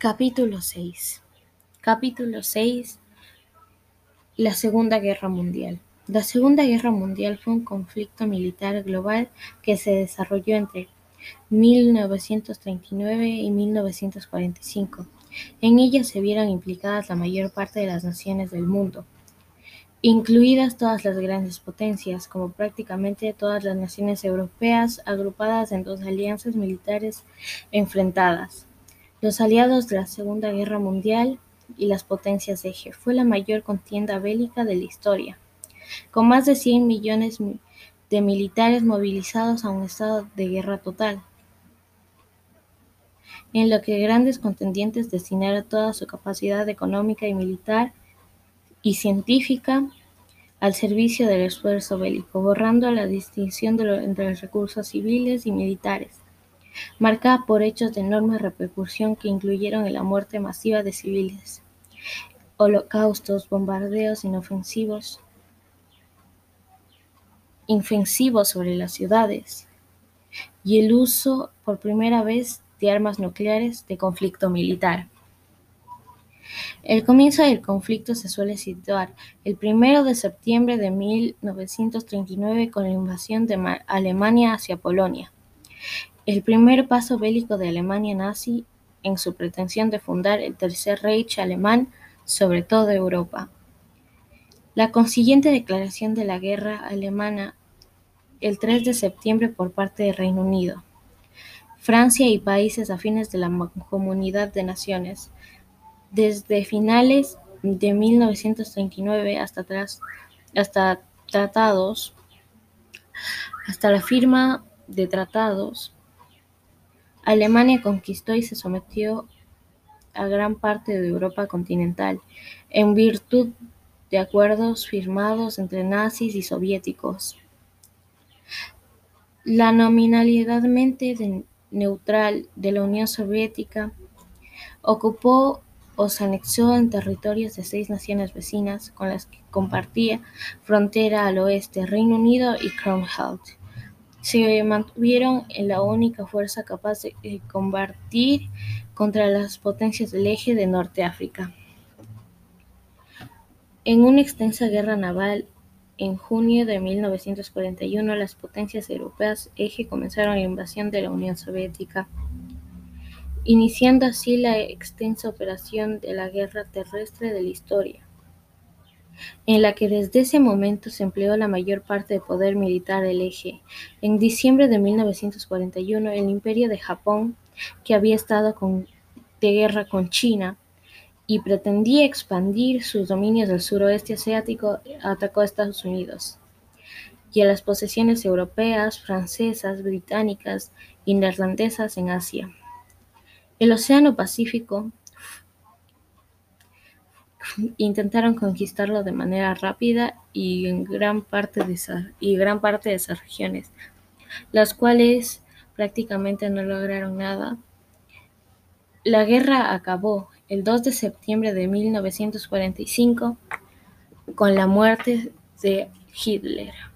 Capítulo 6 Capítulo 6 La Segunda Guerra Mundial La Segunda Guerra Mundial fue un conflicto militar global que se desarrolló entre 1939 y 1945. En ella se vieron implicadas la mayor parte de las naciones del mundo, incluidas todas las grandes potencias, como prácticamente todas las naciones europeas agrupadas en dos alianzas militares enfrentadas. Los aliados de la Segunda Guerra Mundial y las potencias eje fue la mayor contienda bélica de la historia, con más de 100 millones de militares movilizados a un estado de guerra total, en lo que grandes contendientes destinaron toda su capacidad económica y militar y científica al servicio del esfuerzo bélico, borrando la distinción entre los recursos civiles y militares marcada por hechos de enorme repercusión que incluyeron la muerte masiva de civiles, holocaustos, bombardeos inofensivos, infensivos sobre las ciudades y el uso por primera vez de armas nucleares de conflicto militar. El comienzo del conflicto se suele situar el primero de septiembre de 1939 con la invasión de Alemania hacia Polonia el primer paso bélico de Alemania nazi en su pretensión de fundar el Tercer Reich alemán sobre toda Europa. La consiguiente declaración de la guerra alemana el 3 de septiembre por parte del Reino Unido, Francia y países afines de la Comunidad de Naciones. Desde finales de 1939 hasta, atrás, hasta tratados, hasta la firma de tratados Alemania conquistó y se sometió a gran parte de Europa continental, en virtud de acuerdos firmados entre nazis y soviéticos. La nominalidadmente neutral de la Unión Soviética ocupó o se anexó en territorios de seis naciones vecinas con las que compartía frontera al oeste, Reino Unido y Commonwealth se mantuvieron en la única fuerza capaz de combatir contra las potencias del eje de Norte África. En una extensa guerra naval, en junio de 1941, las potencias europeas eje comenzaron la invasión de la Unión Soviética, iniciando así la extensa operación de la guerra terrestre de la historia en la que desde ese momento se empleó la mayor parte del poder militar del eje. En diciembre de 1941, el Imperio de Japón, que había estado de guerra con China y pretendía expandir sus dominios del suroeste asiático, atacó a Estados Unidos y a las posesiones europeas, francesas, británicas y neerlandesas en Asia. El Océano Pacífico intentaron conquistarlo de manera rápida y en gran parte de y gran parte de esas regiones, las cuales prácticamente no lograron nada. La guerra acabó el 2 de septiembre de 1945 con la muerte de Hitler.